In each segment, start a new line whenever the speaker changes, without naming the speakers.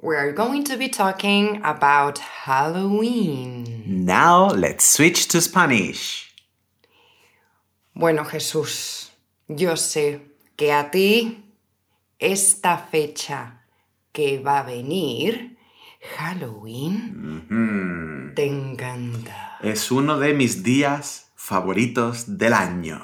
we are going to be talking about Halloween.
Now let's switch to Spanish.
Bueno, Jesús, yo sé que a ti esta fecha que va a venir, Halloween, te encanta.
Es uno de mis días favoritos del año.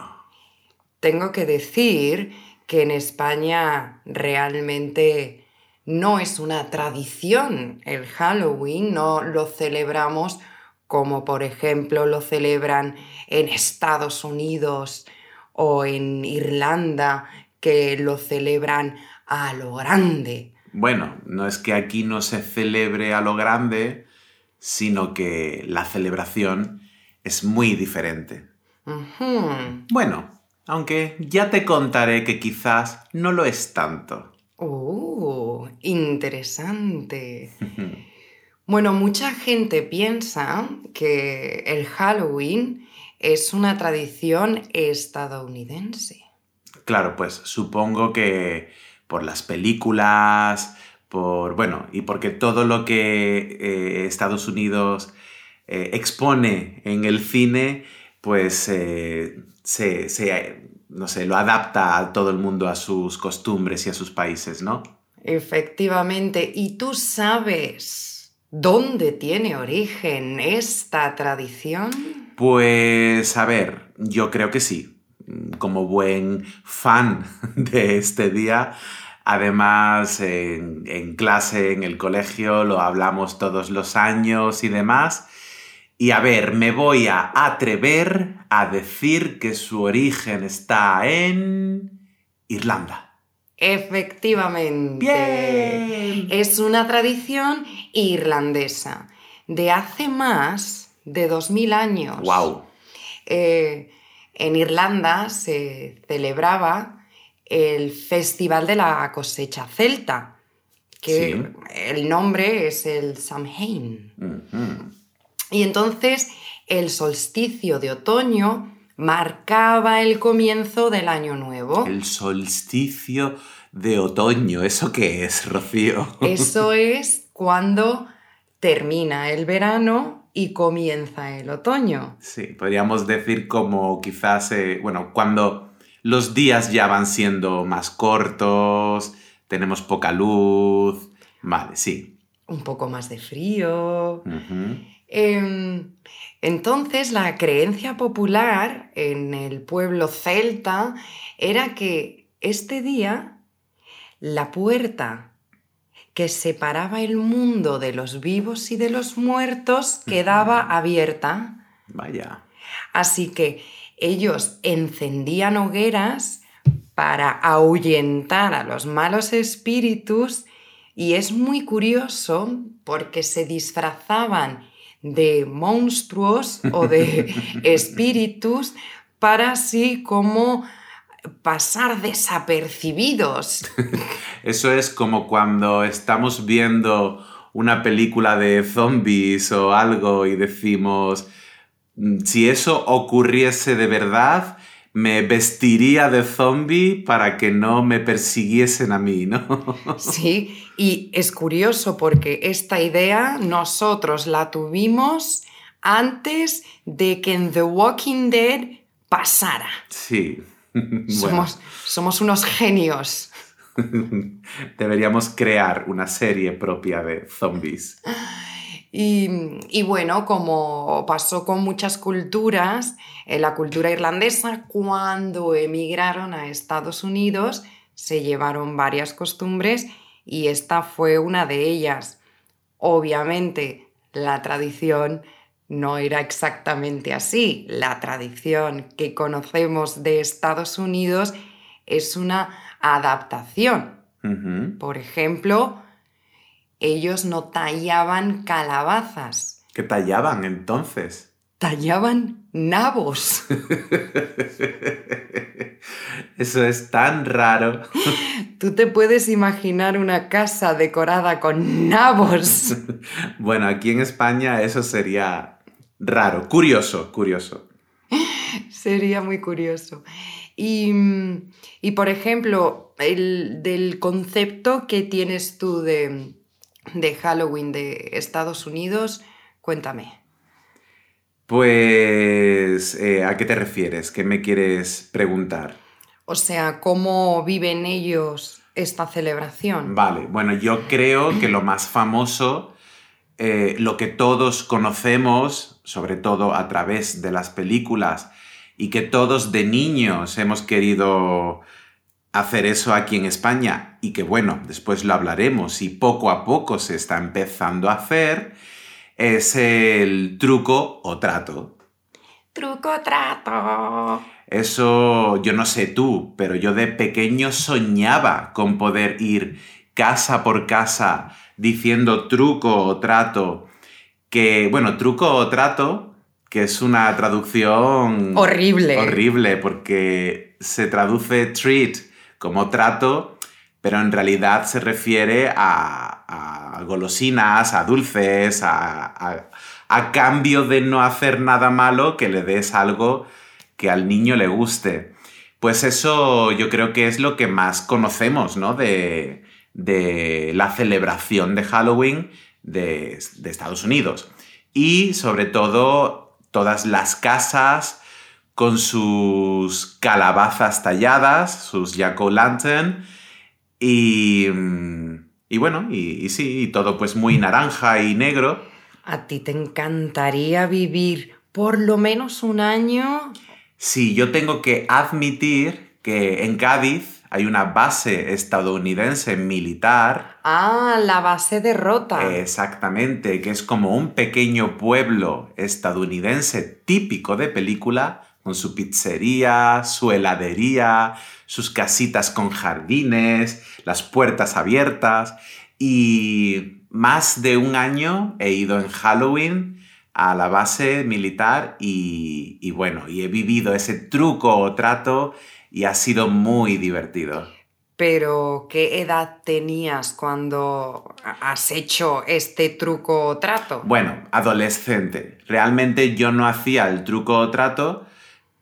Tengo que decir que en España realmente no es una tradición el Halloween, no lo celebramos como por ejemplo lo celebran en Estados Unidos o en Irlanda, que lo celebran a lo grande.
Bueno, no es que aquí no se celebre a lo grande, sino que la celebración es muy diferente. Bueno, aunque ya te contaré que quizás no lo es tanto.
Uh, interesante. Bueno, mucha gente piensa que el Halloween es una tradición estadounidense.
Claro, pues supongo que por las películas, por, bueno, y porque todo lo que eh, Estados Unidos eh, expone en el cine, pues eh, se, se, no sé, lo adapta a todo el mundo a sus costumbres y a sus países, ¿no?
Efectivamente, ¿y tú sabes dónde tiene origen esta tradición?
Pues a ver, yo creo que sí. Como buen fan de este día, además en, en clase, en el colegio, lo hablamos todos los años y demás. Y a ver, me voy a atrever a decir que su origen está en Irlanda.
Efectivamente.
Bien.
Es una tradición irlandesa de hace más de 2000 años.
¡Wow!
Eh, en Irlanda se celebraba el Festival de la Cosecha Celta, que
Sí.
el nombre es el Samhain. Y entonces el solsticio de otoño marcaba el comienzo del año nuevo.
El solsticio de otoño, ¿eso qué es, Rocío?
Eso es cuando termina el verano y comienza el otoño.
Sí, podríamos decir como quizás, eh, bueno, cuando los días ya van siendo más cortos, tenemos poca luz. Vale, sí.
Un poco más de frío. Em, entonces, la creencia popular en el pueblo celta era que este día la puerta que separaba el mundo de los vivos y de los muertos quedaba abierta.
Vaya.
Así que ellos encendían hogueras para ahuyentar a los malos espíritus y es muy curioso porque se disfrazaban de monstruos o de espíritus para así como pasar desapercibidos.
Eso es como cuando estamos viendo una película de zombies o algo y decimos, "Mm, si eso ocurriese de verdad, me vestiría de zombie para que no me persiguiesen a mí, ¿no?
Sí, y es curioso porque esta idea nosotros la tuvimos antes de que en The Walking Dead pasara.
Sí. Bueno,
Somos, somos unos genios.
deberíamos crear una serie propia de zombies.
Y, y bueno, como pasó con muchas culturas, en la cultura irlandesa, cuando emigraron a Estados Unidos, se llevaron varias costumbres y esta fue una de ellas. Obviamente, la tradición no era exactamente así. La tradición que conocemos de Estados Unidos es una adaptación. Por ejemplo, ellos no tallaban calabazas,
¿Qué tallaban entonces?
tallaban nabos.
Eso es tan raro.
Tú te puedes imaginar una casa decorada con nabos.
Bueno, aquí en España eso sería raro, curioso, curioso.
Sería muy curioso. Y, mm, y, por ejemplo, el, del concepto que tienes tú de, de Halloween de Estados Unidos, cuéntame.
Pues, eh, ¿a qué te refieres? ¿Qué me quieres preguntar?
O sea, ¿cómo viven ellos esta celebración?
Vale, bueno, yo creo que lo más famoso, eh, lo que todos conocemos, sobre todo a través de las películas, y que todos de niños hemos querido hacer eso aquí en España, y que bueno, después lo hablaremos, y poco a poco se está empezando a hacer, es el truco o trato.
Truco trato.
Eso, yo no sé tú, pero yo de pequeño soñaba con poder ir casa por casa diciendo truco o trato, que, bueno, truco o trato, que es una traducción
Horrible.
horrible, porque se traduce treat como trato, pero en realidad se refiere a, golosinas, a dulces, a, cambio de no hacer nada malo, que le des algo que al niño le guste. Pues eso yo creo que es lo que más conocemos, ¿no? De, la celebración de Halloween de Estados Unidos. Y sobre todo todas las casas con sus calabazas talladas, sus jack-o'-lantern y, y bueno, y, y sí, y todo pues muy naranja y negro.
¿A ti te encantaría vivir por lo menos un año?
Sí, yo tengo que admitir que en Cádiz hay una base estadounidense militar,
Ah, la base de Rota.
exactamente, que es como un pequeño pueblo estadounidense típico de película, con su pizzería, su heladería, sus casitas con jardines, las puertas abiertas. Y más de un año he ido en Halloween a la base militar y, y bueno, y he vivido ese truco o trato y ha sido muy divertido.
Pero, ¿qué edad tenías cuando has hecho este truco o trato?
Bueno, adolescente. Realmente yo no hacía el truco o trato,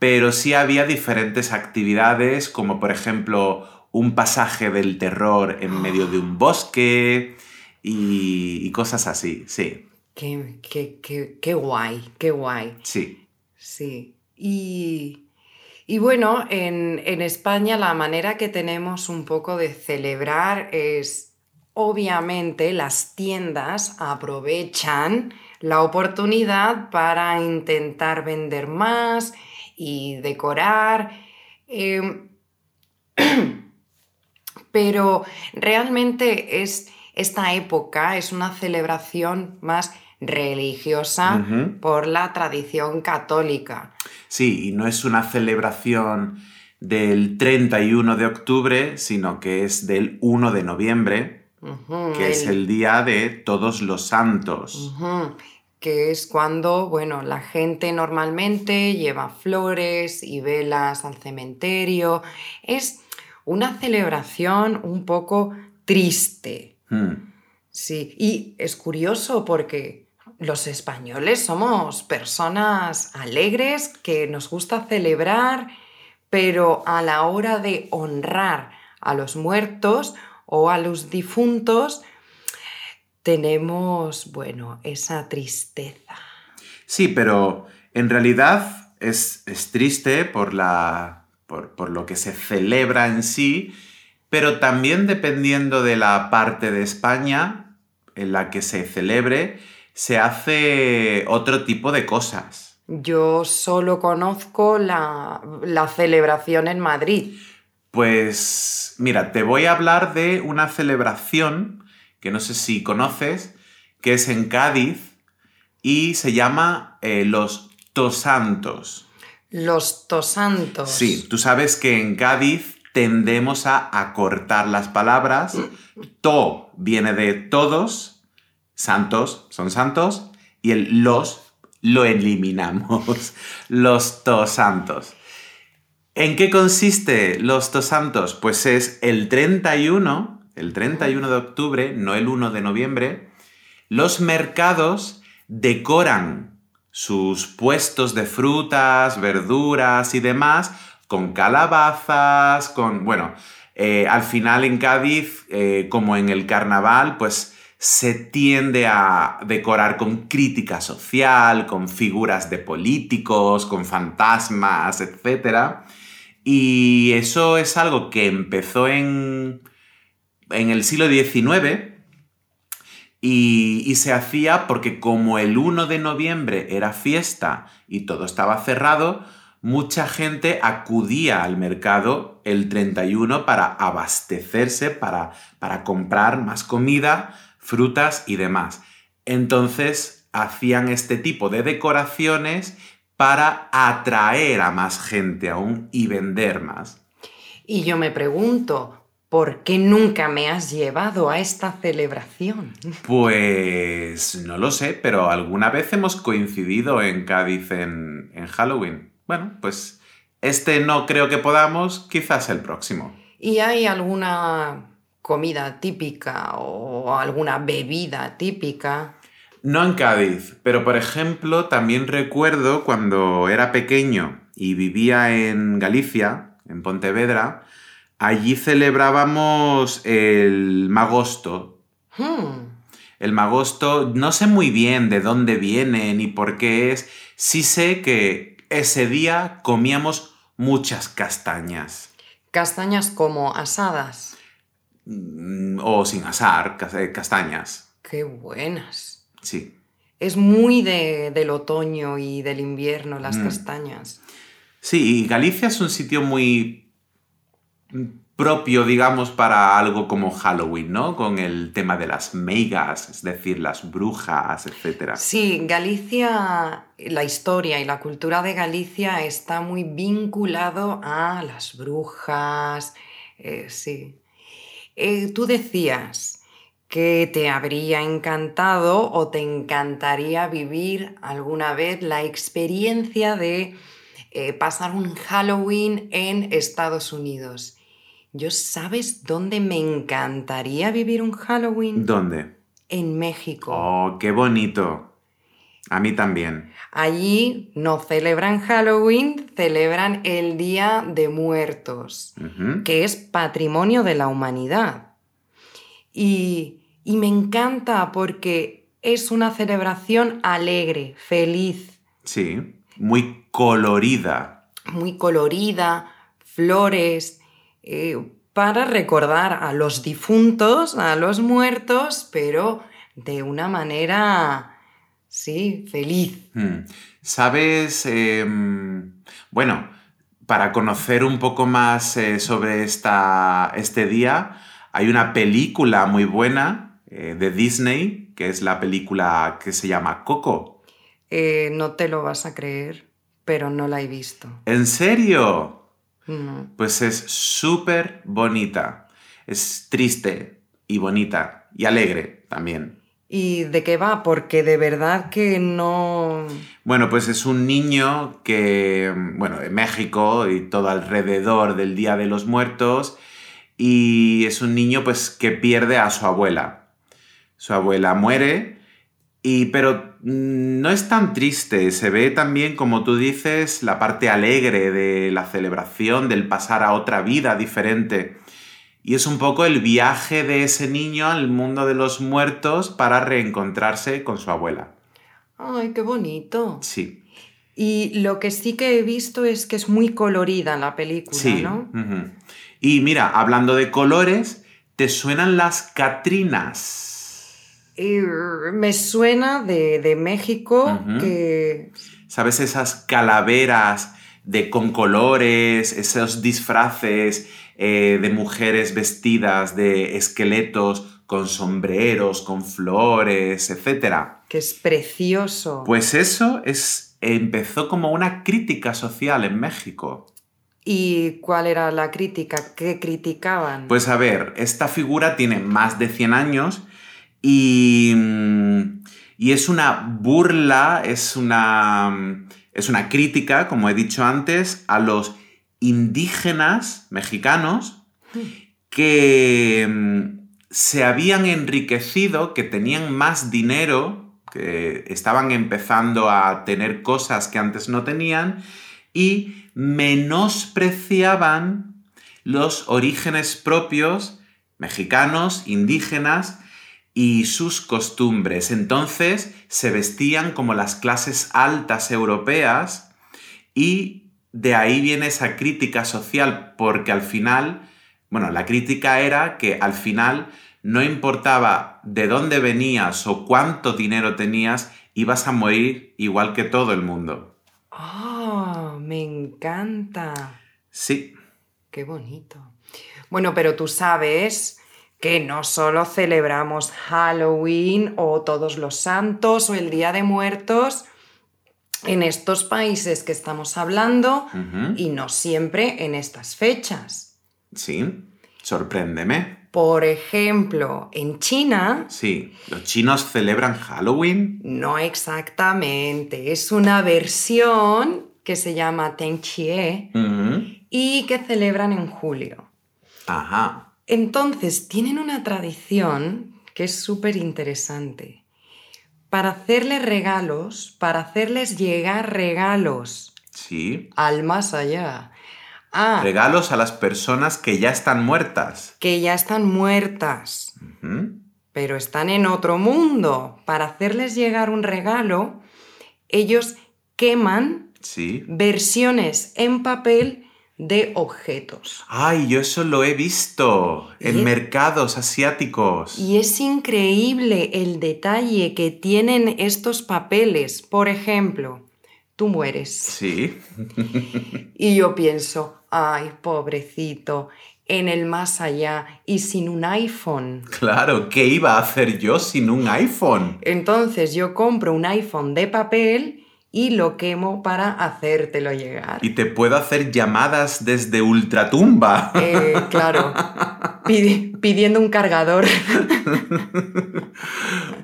pero sí había diferentes actividades, como por ejemplo un pasaje del terror en medio de un bosque y, y cosas así, sí,
Qué, qué, qué, qué guay, qué guay.
sí.
Sí. Y, y bueno, en, en España la manera que tenemos un poco de celebrar es, obviamente, las tiendas aprovechan la oportunidad para intentar vender más y decorar. em, pero realmente es esta época es una celebración más religiosa por la tradición católica.
Sí, y no es una celebración del 31 de octubre, sino que es del 1 de noviembre, que es el día de todos los santos.
Que es cuando, bueno, la gente normalmente lleva flores y velas al cementerio. Es una celebración un poco triste.
Hmm.
Sí, y es curioso porque los españoles somos personas alegres que nos gusta celebrar, pero a la hora de honrar a los muertos o a los difuntos, tenemos, bueno, esa tristeza.
Sí, pero en realidad es, es triste por, la, por, por lo que se celebra en sí, pero también dependiendo de la parte de España en la que se celebre, se hace otro tipo de cosas.
Yo solo conozco la, la celebración en Madrid.
Pues mira, te voy a hablar de una celebración que no sé si conoces, que es en Cádiz y se llama eh, los Tosantos.
Los tosantos.
Sí, tú sabes que en Cádiz tendemos a acortar las palabras. To viene de todos, santos son santos, y el los lo eliminamos, los tosantos. ¿En qué consiste los tosantos? Pues es el 31, el 31 de octubre, no el 1 de noviembre, los mercados decoran sus puestos de frutas, verduras y demás con calabazas, con, bueno, eh, al final en Cádiz, eh, como en el carnaval, pues se tiende a decorar con crítica social, con figuras de políticos, con fantasmas, etc. Y eso es algo que empezó en, en el siglo XIX y, se hacía porque como el 1 de noviembre era fiesta y todo estaba cerrado, mucha gente acudía al mercado el 31 para abastecerse, para, para comprar más comida, frutas y demás. Entonces hacían este tipo de decoraciones para atraer a más gente aún y vender más.
Y yo me pregunto, ¿por qué nunca me has llevado a esta celebración?
Pues no lo sé, pero alguna vez hemos coincidido en Cádiz en, en Halloween. Bueno, pues este no creo que podamos, quizás el próximo.
¿Y hay alguna comida típica o alguna bebida típica?
No en Cádiz, pero por ejemplo también recuerdo cuando era pequeño y vivía en Galicia, en Pontevedra, allí celebrábamos el magosto. Hmm. El magosto, no sé muy bien de dónde viene ni por qué es, sí sé que ese día comíamos muchas castañas.
¿Castañas como asadas?
Mm, o sin asar, eh, castañas.
Qué buenas.
Sí.
Es muy del otoño y del invierno las mm. castañas.
Sí, y Galicia es un sitio muy propio, digamos, para algo como Halloween, ¿no? Con el tema de las meigas, es decir, las brujas, etc.
Sí, Galicia, la historia y la cultura de Galicia está muy vinculado a las brujas, eh, sí. Eh, tú decías que te habría encantado o te encantaría vivir alguna vez la experiencia de eh, pasar un Halloween en Estados Unidos. Yo sabes dónde me encantaría vivir un Halloween.
¿Dónde?
En México.
Oh, qué bonito. A mí también.
Allí no celebran Halloween, celebran el Día de Muertos, que es patrimonio de la humanidad. Y, y me encanta porque es una celebración alegre, feliz.
Sí, muy colorida.
Muy colorida, flores, eh, para recordar a los difuntos, a los muertos, pero de una manera, sí, feliz.
Hmm. ¿Sabes? Em, bueno, para conocer un poco más eh, sobre esta, este día, hay una película muy buena eh, de Disney, que es la película que se llama Coco.
no te lo vas a creer, pero no la he visto.
¿En serio? Pues es súper bonita. Es triste y bonita y alegre también.
¿Y de qué va? Porque de verdad que no...
Bueno, pues es un niño que, bueno, de México y todo alrededor del Día de los Muertos, y es un niño pues que pierde a su abuela. Su abuela muere y, pero mm, no es tan triste, se ve también, como tú dices, la parte alegre de la celebración, del pasar a otra vida diferente. Y es un poco el viaje de ese niño al mundo de los muertos para reencontrarse con su abuela.
¡Ay, qué bonito!
Sí.
Y lo que sí que he visto es que es muy colorida la película, sí. ¿no?
Y mira, hablando de colores, ¿te suenan las Catrinas?
Me suena de, México que...
¿Sabes esas calaveras de, con colores, esos disfraces eh, de mujeres vestidas de esqueletos con sombreros, con flores, etcétera?
Que es precioso.
Pues eso es, empezó como una crítica social en México.
¿Y cuál era la crítica? ¿Qué criticaban?
Pues a ver, esta figura tiene más de 100 años y, mm, y es una burla, es una, es una crítica, como he dicho antes, a los indígenas mexicanos que mm, se habían enriquecido, que tenían más dinero, que estaban empezando a tener cosas que antes no tenían y menospreciaban los orígenes propios mexicanos, indígenas y sus costumbres. Entonces se vestían como las clases altas europeas y de ahí viene esa crítica social, porque al final, bueno, la crítica era que al final no importaba de dónde venías o cuánto dinero tenías, ibas a morir igual que todo el mundo.
¡Oh, me encanta!
Sí.
Qué bonito. Bueno, pero tú sabes que no solo celebramos Halloween o todos los santos o el Día de Muertos en estos países que estamos hablando y no siempre en estas fechas.
Sí. Sorpréndeme.
Por ejemplo, en China,
Sí. ¿Los chinos celebran Halloween?
no exactamente, es una versión que se llama Tenchie
Ujú.
y que celebran en julio.
Ajá.
Entonces, tienen una tradición que es súper interesante. Para hacerles regalos, para hacerles llegar regalos
Sí.
al más allá, a
Regalos a las personas que ya están muertas.
que ya están muertas, pero están en otro mundo. Para hacerles llegar un regalo, ellos queman
Sí.
versiones en papel de objetos.
Ay, yo eso lo he visto en mercados asiáticos.
Y es increíble el detalle que tienen estos papeles. Por ejemplo, tú mueres
Sí.
y yo pienso, ay, pobrecito, en el más allá y sin un iPhone.
Claro, ¿qué iba a hacer yo sin un iPhone?
Entonces yo compro un iPhone de papel y lo quemo para hacértelo llegar.
Y te puedo hacer llamadas desde ultratumba.
Eh, claro, pidi- pidiendo un cargador.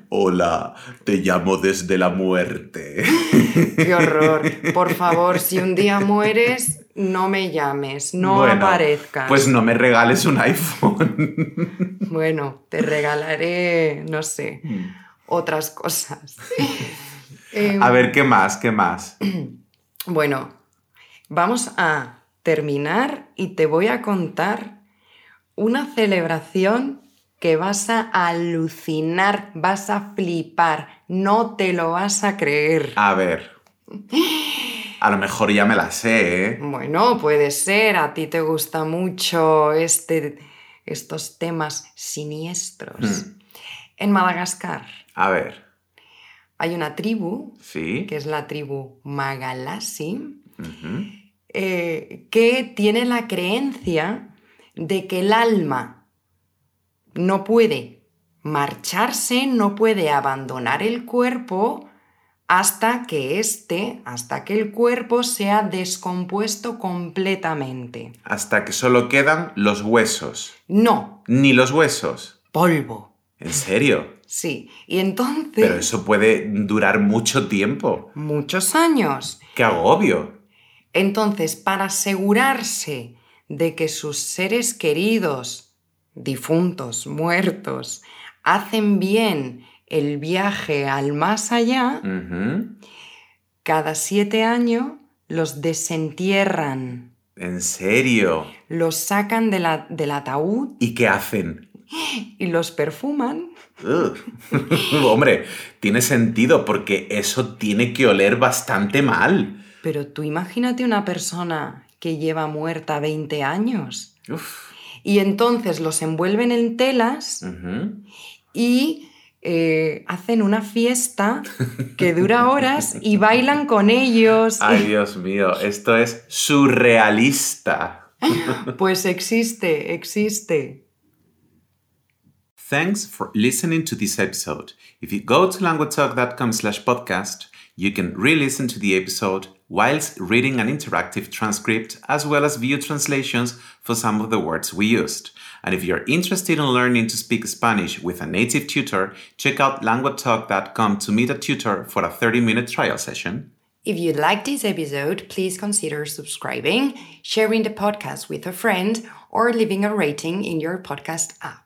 Hola, te llamo desde la muerte.
Qué horror. Por favor, si un día mueres, no me llames, no
Bueno,
aparezcas.
Pues no me regales un iPhone.
Bueno, te regalaré, no sé, otras cosas. Em,
A ver, ¿qué más? ¿Qué más?
Bueno, vamos a terminar y te voy a contar una celebración que vas a alucinar, vas a flipar, no te lo vas a creer.
A ver. A lo mejor ya me la sé, ¿eh?
Bueno, puede ser, a ti te gusta mucho este, estos temas siniestros.
Hmm.
En Madagascar
A ver.
Hay una tribu,
Sí.
que es la tribu Magalasi,
Ujú.
eh, que tiene la creencia de que el alma no puede marcharse, no puede abandonar el cuerpo hasta que éste, hasta que el cuerpo sea descompuesto completamente.
Hasta que solo quedan los huesos.
No,
Ni los huesos.
polvo.
¿En serio?
Sí, y entonces...
Pero eso puede durar mucho tiempo.
Muchos años.
¡Qué agobio!
Entonces, para asegurarse de que sus seres queridos, difuntos, muertos, hacen bien el viaje al más allá, cada siete años los desentierran,
¿En serio?
los sacan de la- del ataúd
¿Y qué hacen?
Y los perfuman.
Hombre, tiene sentido porque eso tiene que oler bastante mal.
Pero tú imagínate una persona que lleva muerta 20 años
Uf.
y entonces los envuelven en telas y eh, hacen una fiesta que dura horas y bailan con ellos.
Ay, Dios mío, esto es surrealista.
Pues existe, existe.
Thanks for listening to this episode. If you go to languagetalk.com slash podcast, you can re-listen to the episode whilst reading an interactive transcript as well as view translations for some of the words we used. And if you're interested in learning to speak Spanish with a native tutor, check out languatalk.com to meet a tutor for a 30 minute trial session.
If you liked this episode, please consider subscribing, sharing the podcast with a friend, or leaving a rating in your podcast app.